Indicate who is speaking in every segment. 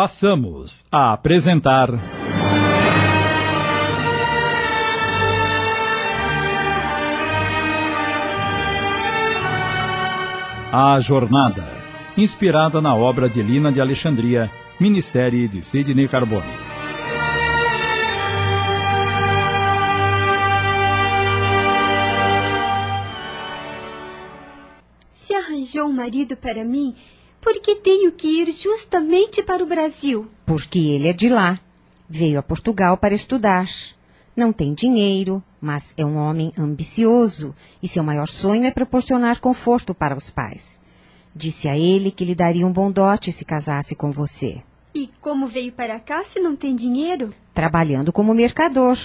Speaker 1: passamos a apresentar. A Jornada, inspirada na obra de Lina de Alexandria, minissérie de Sidney Carbone.
Speaker 2: Se arranjou um marido para mim, por que tenho que ir justamente para o Brasil?
Speaker 3: Porque ele é de lá. Veio a Portugal para estudar. Não tem dinheiro, mas é um homem ambicioso e seu maior sonho é proporcionar conforto para os pais. Disse a ele que lhe daria um bom dote se casasse com você.
Speaker 2: E como veio para cá se não tem dinheiro?
Speaker 3: Trabalhando como mercador.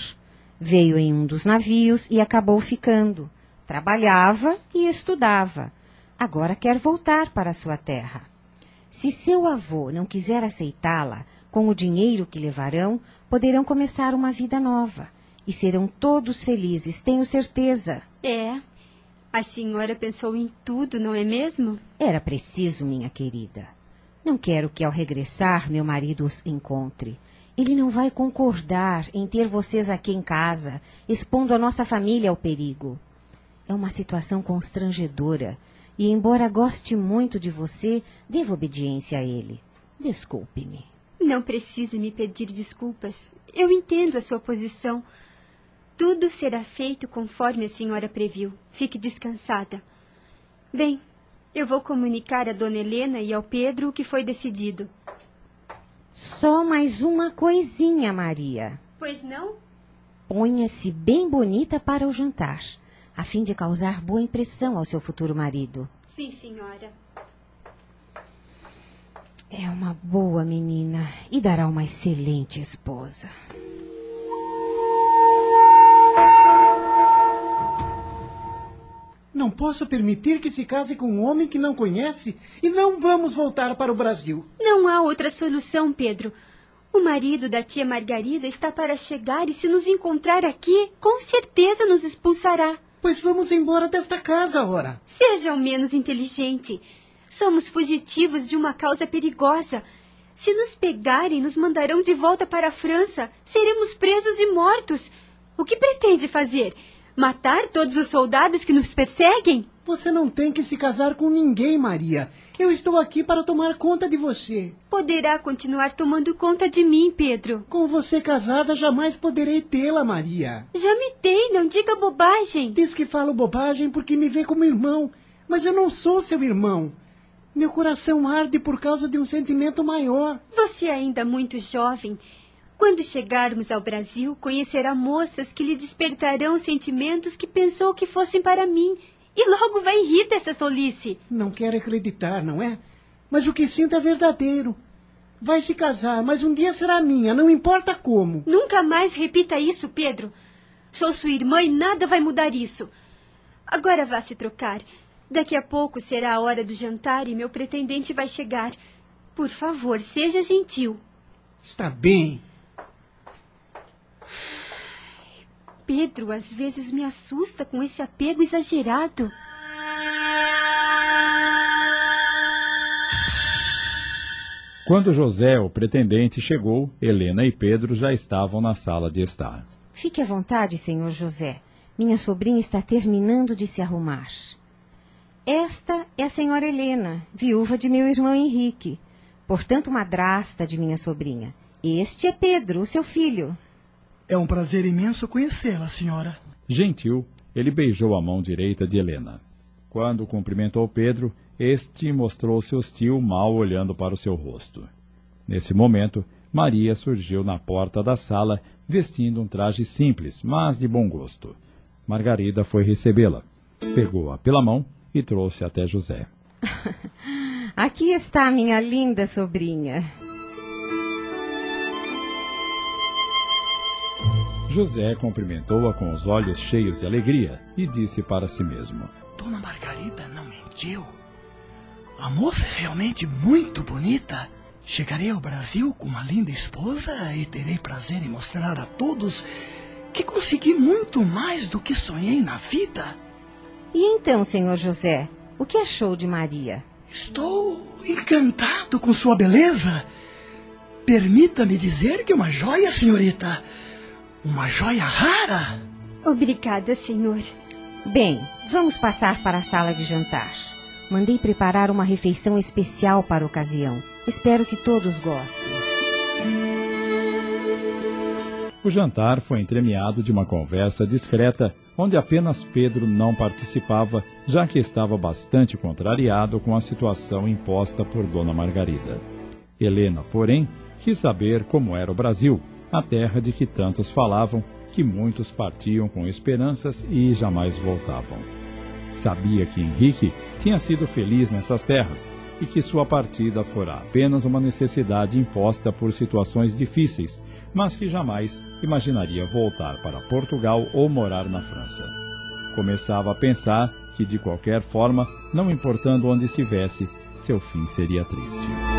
Speaker 3: Veio em um dos navios e acabou ficando. Trabalhava e estudava. Agora quer voltar para sua terra. Se seu avô não quiser aceitá-la, com o dinheiro que levarão, poderão começar uma vida nova. E serão todos felizes, tenho certeza.
Speaker 2: É. A senhora pensou em tudo, não é mesmo?
Speaker 3: Era preciso, minha querida. Não quero que ao regressar meu marido os encontre. Ele não vai concordar em ter vocês aqui em casa, expondo a nossa família ao perigo. É uma situação constrangedora e, embora goste muito de você, devo obediência a ele. Desculpe-me.
Speaker 2: Não precisa me pedir desculpas. Eu entendo a sua posição. Tudo será feito conforme a senhora previu. Fique descansada. Bem, eu vou comunicar a dona Helena e ao Pedro o que foi decidido.
Speaker 3: Só mais uma coisinha, Maria.
Speaker 2: Pois não?
Speaker 3: Ponha-se bem bonita para o jantar, a fim de causar boa impressão ao seu futuro marido.
Speaker 2: Sim, senhora.
Speaker 3: É uma boa menina e dará uma excelente esposa.
Speaker 4: Não posso permitir que se case com um homem que não conhece e não vamos voltar para o Brasil.
Speaker 2: Não há outra solução, Pedro. O marido da tia Margarida está para chegar e, se nos encontrar aqui, com certeza nos expulsará.
Speaker 4: Pois vamos embora desta casa, ora.
Speaker 2: Seja o menos inteligente. Somos fugitivos de uma causa perigosa. Se nos pegarem, nos mandarão de volta para a França. Seremos presos e mortos. O que pretende fazer? Matar todos os soldados que nos perseguem?
Speaker 4: Você não tem que se casar com ninguém, Maria. Eu estou aqui para tomar conta de você.
Speaker 2: Poderá continuar tomando conta de mim, Pedro.
Speaker 4: Com você casada, jamais poderei tê-la, Maria.
Speaker 2: Já me tem, não diga bobagem.
Speaker 4: Diz que falo bobagem porque me vê como irmão, mas eu não sou seu irmão. Meu coração arde por causa de um sentimento maior.
Speaker 2: Você é ainda muito jovem. Quando chegarmos ao Brasil, conhecerá moças que lhe despertarão sentimentos que pensou que fossem para mim. E logo vai rir dessa tolice.
Speaker 4: Não quero acreditar, não é? Mas o que sinto é verdadeiro. Vai se casar, mas um dia será minha, não importa como.
Speaker 2: Nunca mais repita isso, Pedro. Sou sua irmã e nada vai mudar isso. Agora vá se trocar. Daqui a pouco será a hora do jantar e meu pretendente vai chegar. Por favor, seja gentil.
Speaker 4: Está bem.
Speaker 2: Pedro às vezes me assusta com esse apego exagerado.
Speaker 1: Quando José, o pretendente, chegou, Helena e Pedro já estavam na sala de estar.
Speaker 3: Fique à vontade, senhor José. Minha sobrinha está terminando de se arrumar. Esta é a senhora Helena, viúva de meu irmão Henrique, portanto madrasta de minha sobrinha. Este é Pedro, o seu filho.
Speaker 5: É um prazer imenso conhecê-la, senhora.
Speaker 1: Gentil, ele beijou a mão direita de Helena. Quando cumprimentou Pedro, este mostrou-se hostil, mal olhando para o seu rosto. Nesse momento, Maria surgiu na porta da sala, vestindo um traje simples, mas de bom gosto. Margarida foi recebê-la. Pegou-a pela mão e trouxe até José.
Speaker 3: Aqui está minha linda sobrinha.
Speaker 1: José cumprimentou-a com os olhos cheios de alegria e disse para si mesmo:
Speaker 5: Dona Margarida não mentiu. A moça é realmente muito bonita. Chegarei ao Brasil com uma linda esposa e terei prazer em mostrar a todos que consegui muito mais do que sonhei na vida.
Speaker 3: E então, senhor José, o que achou de Maria?
Speaker 5: Estou encantado com sua beleza. Permita-me dizer que uma joia, senhorita. Uma joia rara.
Speaker 2: Obrigada, senhor.
Speaker 3: Bem, vamos passar para a sala de jantar. Mandei preparar uma refeição especial para a ocasião. Espero que todos gostem.
Speaker 1: O jantar foi entremeado de uma conversa discreta, onde apenas Pedro não participava, já que estava bastante contrariado com a situação imposta por Dona Margarida. Helena, porém, quis saber como era o Brasil, a terra de que tantos falavam, que muitos partiam com esperanças e jamais voltavam. Sabia que Henrique tinha sido feliz nessas terras e que sua partida fora apenas uma necessidade imposta por situações difíceis mas que jamais imaginaria voltar para Portugal ou morar na França. Começava a pensar que, de qualquer forma, não importando onde estivesse, seu fim seria triste.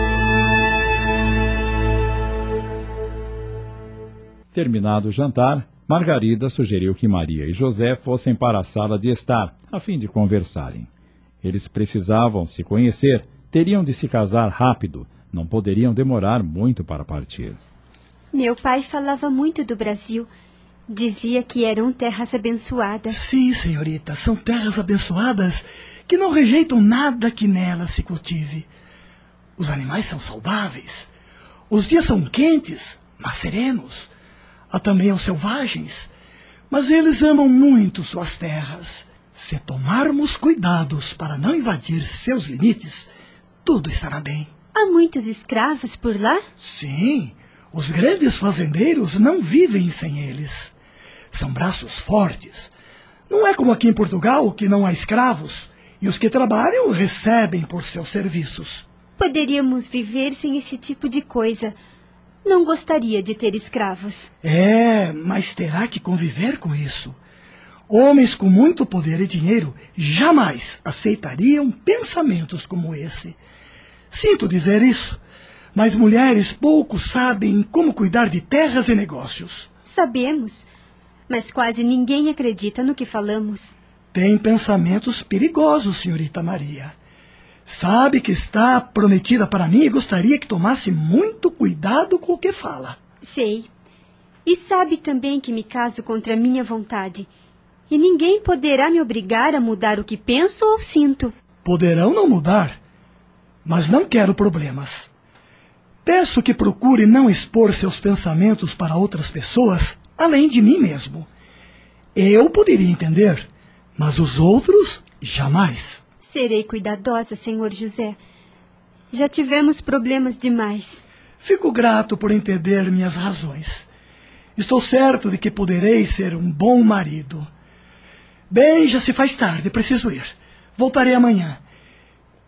Speaker 1: Terminado o jantar, Margarida sugeriu que Maria e José fossem para a sala de estar, a fim de conversarem. Eles precisavam se conhecer, teriam de se casar rápido, não poderiam demorar muito para partir.
Speaker 2: Meu pai falava muito do Brasil. Dizia que eram terras abençoadas.
Speaker 5: Sim, senhorita, são terras abençoadas que não rejeitam nada que nelas se cultive. Os animais são saudáveis. Os dias são quentes, mas serenos. Há também os selvagens. Mas eles amam muito suas terras. Se tomarmos cuidados para não invadir seus limites, tudo estará bem.
Speaker 2: Há muitos escravos por lá?
Speaker 5: Sim. Os grandes fazendeiros não vivem sem eles. São braços fortes. Não é como aqui em Portugal, que não há escravos, e os que trabalham recebem por seus serviços.
Speaker 2: Poderíamos viver sem esse tipo de coisa. Não gostaria de ter escravos.
Speaker 5: É, mas terá que conviver com isso. Homens com muito poder e dinheiro jamais aceitariam pensamentos como esse. Sinto dizer isso, mas mulheres pouco sabem como cuidar de terras e negócios.
Speaker 2: Sabemos, mas quase ninguém acredita no que falamos.
Speaker 5: Tem pensamentos perigosos, senhorita Maria. Sabe que está prometida para mim e gostaria que tomasse muito cuidado com o que fala.
Speaker 2: Sei. E sabe também que me caso contra minha vontade. E ninguém poderá me obrigar a mudar o que penso ou sinto.
Speaker 5: Poderão não mudar, mas não quero problemas. Peço que procure não expor seus pensamentos para outras pessoas, além de mim mesmo. Eu poderia entender, mas os outros jamais.
Speaker 2: Serei cuidadosa, senhor José. Já tivemos problemas demais.
Speaker 5: Fico grato por entender minhas razões. Estou certo de que poderei ser um bom marido. Bem, já se faz tarde, preciso ir. Voltarei amanhã.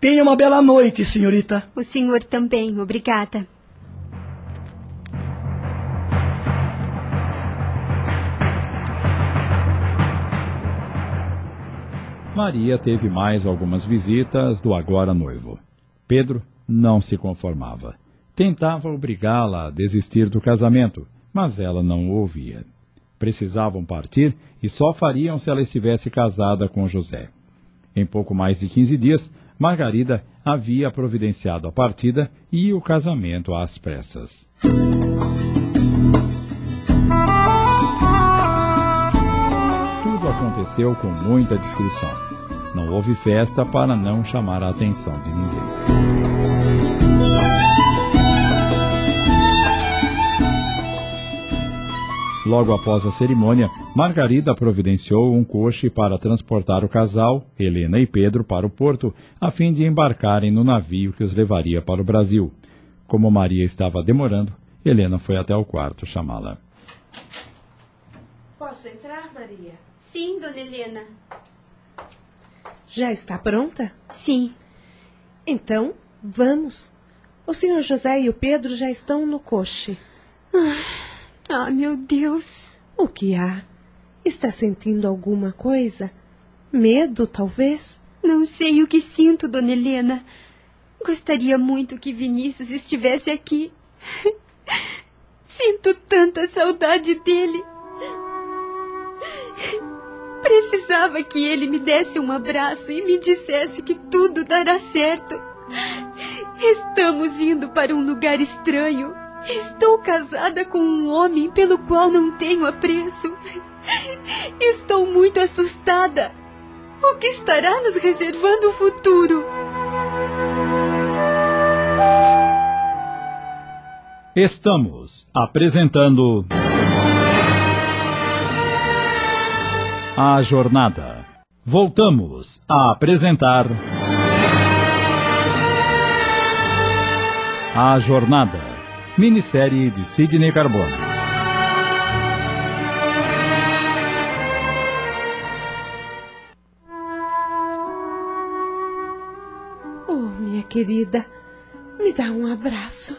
Speaker 5: Tenha uma bela noite, senhorita.
Speaker 2: O senhor também, obrigada.
Speaker 1: Maria teve mais algumas visitas do agora noivo. Pedro não se conformava. Tentava obrigá-la a desistir do casamento, mas ela não o ouvia. Precisavam partir e só fariam se ela estivesse casada com José. Em pouco mais de quinze dias, Margarida havia providenciado a partida e o casamento às pressas. Aconteceu com muita discrição. Não houve festa para não chamar a atenção de ninguém. Logo após a cerimônia, Margarida providenciou um coche para transportar o casal, Helena e Pedro, para o porto, a fim de embarcarem no navio que os levaria para o Brasil. Como Maria estava demorando, Helena foi até o quarto chamá-la.
Speaker 6: Posso entrar, Maria?
Speaker 2: Sim, dona Helena.
Speaker 6: Já está pronta?
Speaker 2: Sim.
Speaker 6: Então, vamos. O senhor José e o Pedro já estão no coche.
Speaker 2: Ah, meu Deus.
Speaker 6: O que há? Está sentindo alguma coisa? Medo, talvez?
Speaker 2: Não sei o que sinto, dona Helena. Gostaria muito que Vinícius estivesse aqui. Sinto tanta saudade dele. Precisava que ele me desse um abraço e me dissesse que tudo dará certo. Estamos indo para um lugar estranho Estou casada com um homem pelo qual não tenho apreço. Estou muito assustada. O que estará nos reservando o futuro?
Speaker 1: Estamos apresentando. A Jornada. Voltamos a apresentar. A Jornada. Minissérie de Sidney Carbone.
Speaker 6: Oh, minha querida, me dá um abraço.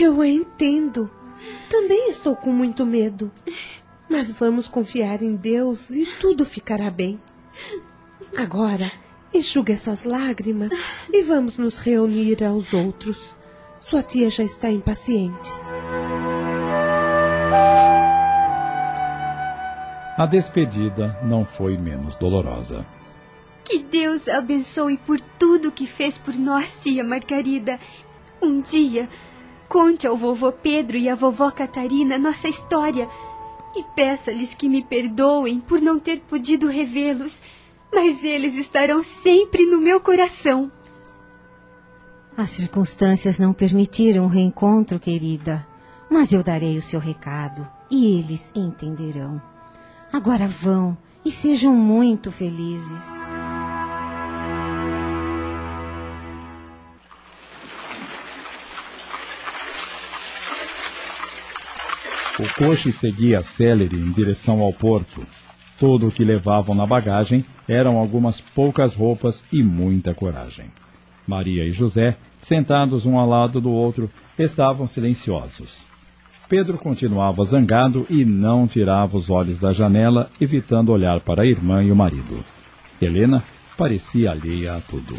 Speaker 6: Eu entendo. Também estou com muito medo. Mas vamos confiar em Deus e tudo ficará bem. Agora, enxuga essas lágrimas e vamos nos reunir aos outros. Sua tia já está impaciente.
Speaker 1: A despedida não foi menos dolorosa.
Speaker 2: Que Deus abençoe por tudo que fez por nós, tia Margarida. Um dia, conte ao vovô Pedro e à vovó Catarina nossa história e peça-lhes que me perdoem por não ter podido revê-los, mas eles estarão sempre no meu coração.
Speaker 3: As circunstâncias não permitiram o reencontro, querida, mas eu darei o seu recado e eles entenderão. Agora vão e sejam muito felizes.
Speaker 1: O coche seguia célere em direção ao porto. Tudo o que levavam na bagagem eram algumas poucas roupas e muita coragem. Maria e José, sentados um ao lado do outro, estavam silenciosos. Pedro continuava zangado e não tirava os olhos da janela, evitando olhar para a irmã e o marido. Helena parecia alheia a tudo.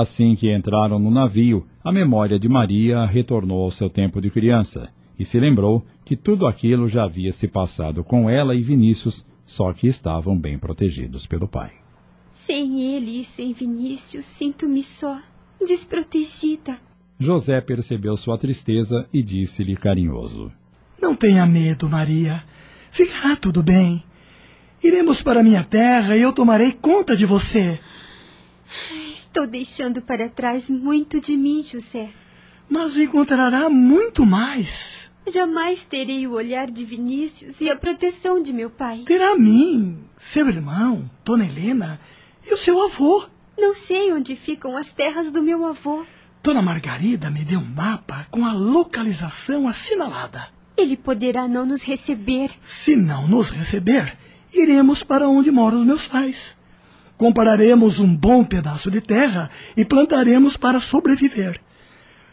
Speaker 1: Assim que entraram no navio, a memória de Maria retornou ao seu tempo de criança e se lembrou que tudo aquilo já havia se passado com ela e Vinícius, só que estavam bem protegidos pelo pai.
Speaker 2: Sem ele e sem Vinícius, sinto-me só, desprotegida.
Speaker 1: José percebeu sua tristeza e disse-lhe carinhoso:
Speaker 5: Não tenha medo, Maria. Ficará tudo bem. Iremos para minha terra e eu tomarei conta de você.
Speaker 2: Estou deixando para trás muito de mim, José.
Speaker 5: Mas encontrará muito mais.
Speaker 2: Jamais terei o olhar de Vinícius e a proteção de meu pai.
Speaker 5: Terá mim, seu irmão, Dona Helena e o seu avô.
Speaker 2: Não sei onde ficam as terras do meu avô.
Speaker 5: Dona Margarida me deu um mapa com a localização assinalada.
Speaker 2: Ele poderá não nos receber.
Speaker 5: Se não nos receber, iremos para onde moram os meus pais. Compararemos um bom pedaço de terra e plantaremos para sobreviver.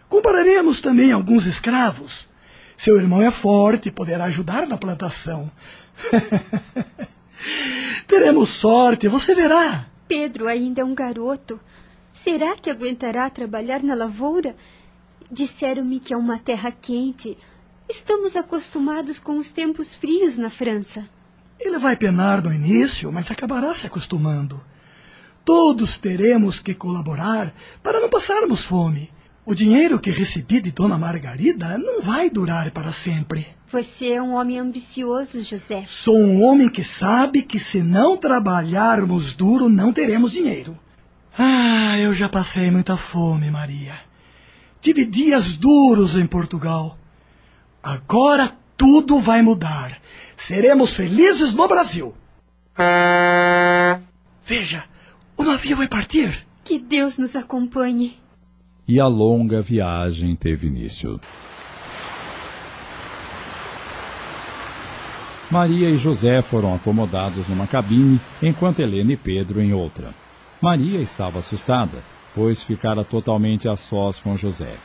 Speaker 5: Compararemos também alguns escravos. Seu irmão é forte e poderá ajudar na plantação. Teremos sorte, você verá.
Speaker 2: Pedro ainda é um garoto. Será que aguentará trabalhar na lavoura? Disseram-me que é uma terra quente. Estamos acostumados com os tempos frios na França.
Speaker 5: Ele vai penar no início, mas acabará se acostumando. Todos teremos que colaborar para não passarmos fome. O dinheiro que recebi de Dona Margarida não vai durar para sempre.
Speaker 2: Você é um homem ambicioso, José.
Speaker 5: Sou um homem que sabe que se não trabalharmos duro, não teremos dinheiro. Ah, eu já passei muita fome, Maria. Tive dias duros em Portugal. Agora tudo vai mudar. Seremos felizes no Brasil. Veja, o navio vai partir.
Speaker 2: Que Deus nos acompanhe.
Speaker 1: E a longa viagem teve início. Maria e José foram acomodados numa cabine, enquanto Helena e Pedro em outra. Maria estava assustada, pois ficara totalmente a sós com José.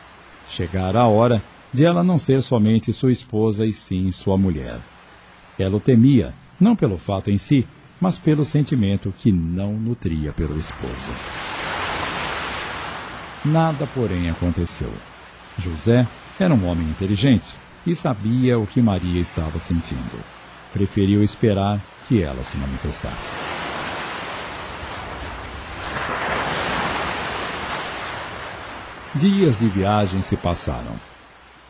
Speaker 1: Chegara a hora de ela não ser somente sua esposa e sim sua mulher. Ela o temia, não pelo fato em si, mas pelo sentimento que não nutria pelo esposo. Nada, porém, aconteceu. José era um homem inteligente e sabia o que Maria estava sentindo. Preferiu esperar que ela se manifestasse. Dias de viagem se passaram.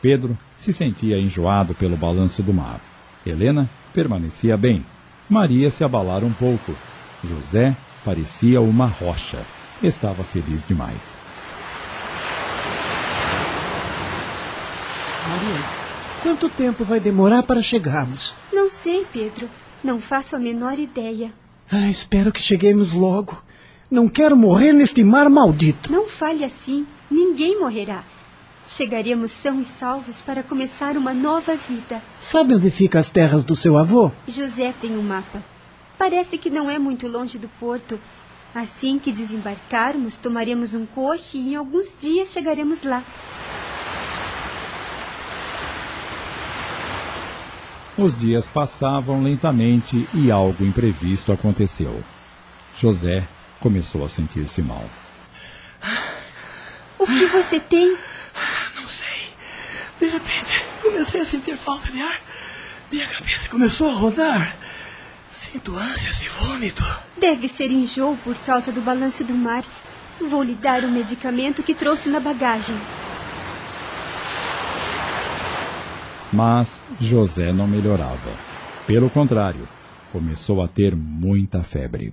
Speaker 1: Pedro se sentia enjoado pelo balanço do mar. Helena permanecia bem. Maria se abalara um pouco. José parecia uma rocha. Estava feliz demais.
Speaker 4: Maria, quanto tempo vai demorar para chegarmos?
Speaker 2: Não sei, Pedro. Não faço a menor ideia.
Speaker 4: Ah, espero que cheguemos logo. Não quero morrer neste mar maldito.
Speaker 2: Não fale assim. Ninguém morrerá. Chegaremos são e salvos para começar uma nova vida.
Speaker 4: Sabe onde ficam as terras do seu avô?
Speaker 2: José tem um mapa. Parece que não é muito longe do porto. Assim que desembarcarmos, tomaremos um coche e em alguns dias chegaremos lá.
Speaker 1: Os dias passavam lentamente e algo imprevisto aconteceu. José começou a sentir-se mal.
Speaker 2: O que você tem?
Speaker 5: De repente, comecei a sentir falta de ar. Minha cabeça começou a rodar. Sinto ânsias e vômito.
Speaker 2: Deve ser enjoo por causa do balanço do mar. Vou lhe dar o medicamento que trouxe na bagagem.
Speaker 1: Mas José não melhorava. Pelo contrário, começou a ter muita febre.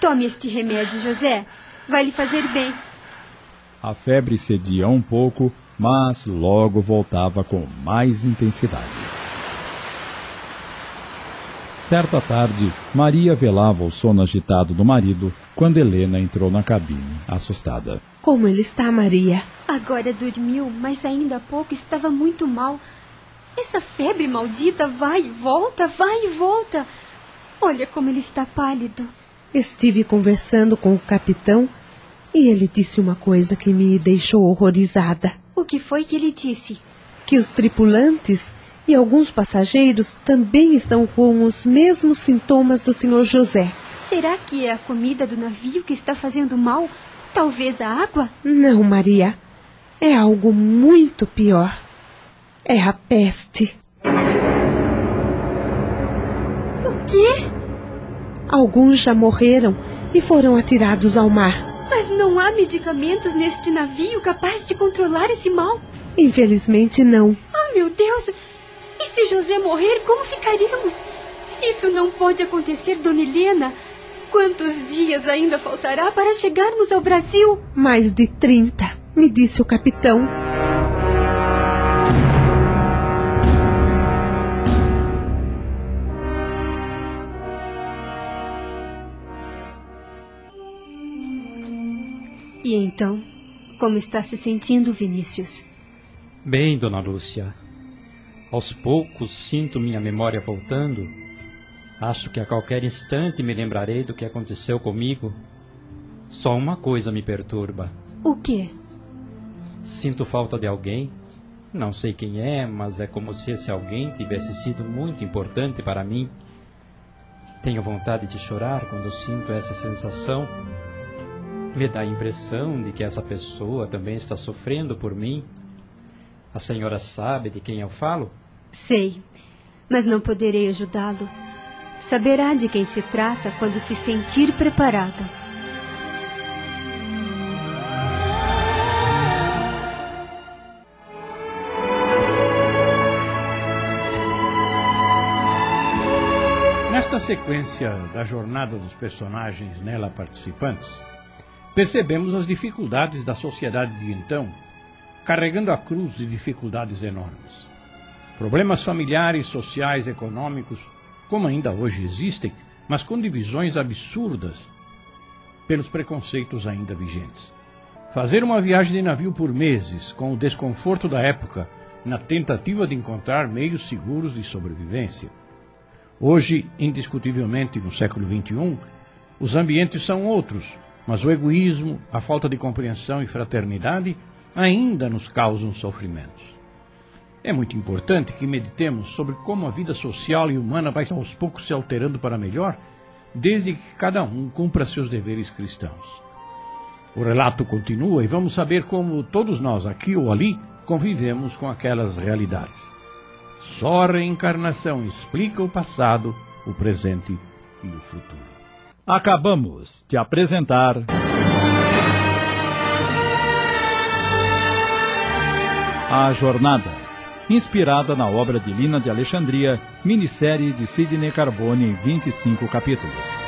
Speaker 2: Tome este remédio, José. Vai lhe fazer bem.
Speaker 1: A febre cedia um pouco, mas logo voltava com mais intensidade. Certa tarde, Maria velava o sono agitado do marido quando Helena entrou na cabine, assustada.
Speaker 6: Como ele está, Maria?
Speaker 2: Agora dormiu, mas ainda há pouco estava muito mal. Essa febre maldita vai e volta, vai e volta. Olha como ele está pálido.
Speaker 6: Estive conversando com o capitão e ele disse uma coisa que me deixou horrorizada:
Speaker 2: que foi que ele disse?
Speaker 6: que os tripulantes e alguns passageiros também estão com os mesmos sintomas do Sr. José.
Speaker 2: Será que é a comida do navio que está fazendo mal? Talvez a água?
Speaker 6: Não, Maria. É algo muito pior. É a peste.
Speaker 2: O quê?
Speaker 6: Alguns já morreram e foram atirados ao mar.
Speaker 2: Mas não há medicamentos neste navio capaz de controlar esse mal.
Speaker 6: Infelizmente, não.
Speaker 2: Ah, meu Deus! E se José morrer, como ficaremos? Isso não pode acontecer, Dona Helena. Quantos dias ainda faltará para chegarmos ao Brasil?
Speaker 6: Mais de 30, me disse o capitão.
Speaker 2: E então, como está se sentindo, Vinícius?
Speaker 7: Bem, dona Lúcia. Aos poucos sinto minha memória voltando. Acho que a qualquer instante me lembrarei do que aconteceu comigo. Só uma coisa me perturba.
Speaker 2: O quê?
Speaker 7: Sinto falta de alguém. Não sei quem é, mas é como se esse alguém tivesse sido muito importante para mim. Tenho vontade de chorar quando sinto essa sensação. Me dá a impressão de que essa pessoa também está sofrendo por mim. A senhora sabe de quem eu falo?
Speaker 2: Sei, mas não poderei ajudá-lo. Saberá de quem se trata quando se sentir preparado.
Speaker 8: Nesta sequência da jornada dos personagens nela participantes, percebemos as dificuldades da sociedade de então, carregando a cruz de dificuldades enormes. Problemas familiares, sociais, econômicos, como ainda hoje existem, mas com divisões absurdas pelos preconceitos ainda vigentes. Fazer uma viagem de navio por meses, com o desconforto da época, na tentativa de encontrar meios seguros de sobrevivência. Hoje, indiscutivelmente, no século XXI, os ambientes são outros, mas o egoísmo, a falta de compreensão e fraternidade ainda nos causam sofrimentos. É muito importante que meditemos sobre como a vida social e humana vai aos poucos se alterando para melhor, desde que cada um cumpra seus deveres cristãos. O relato continua e vamos saber como todos nós, aqui ou ali, convivemos com aquelas realidades. Só a reencarnação explica o passado, o presente e o futuro.
Speaker 1: Acabamos de apresentar. A Jornada, inspirada na obra de Lina de Alexandria, minissérie de Sidney Carbone em 25 capítulos.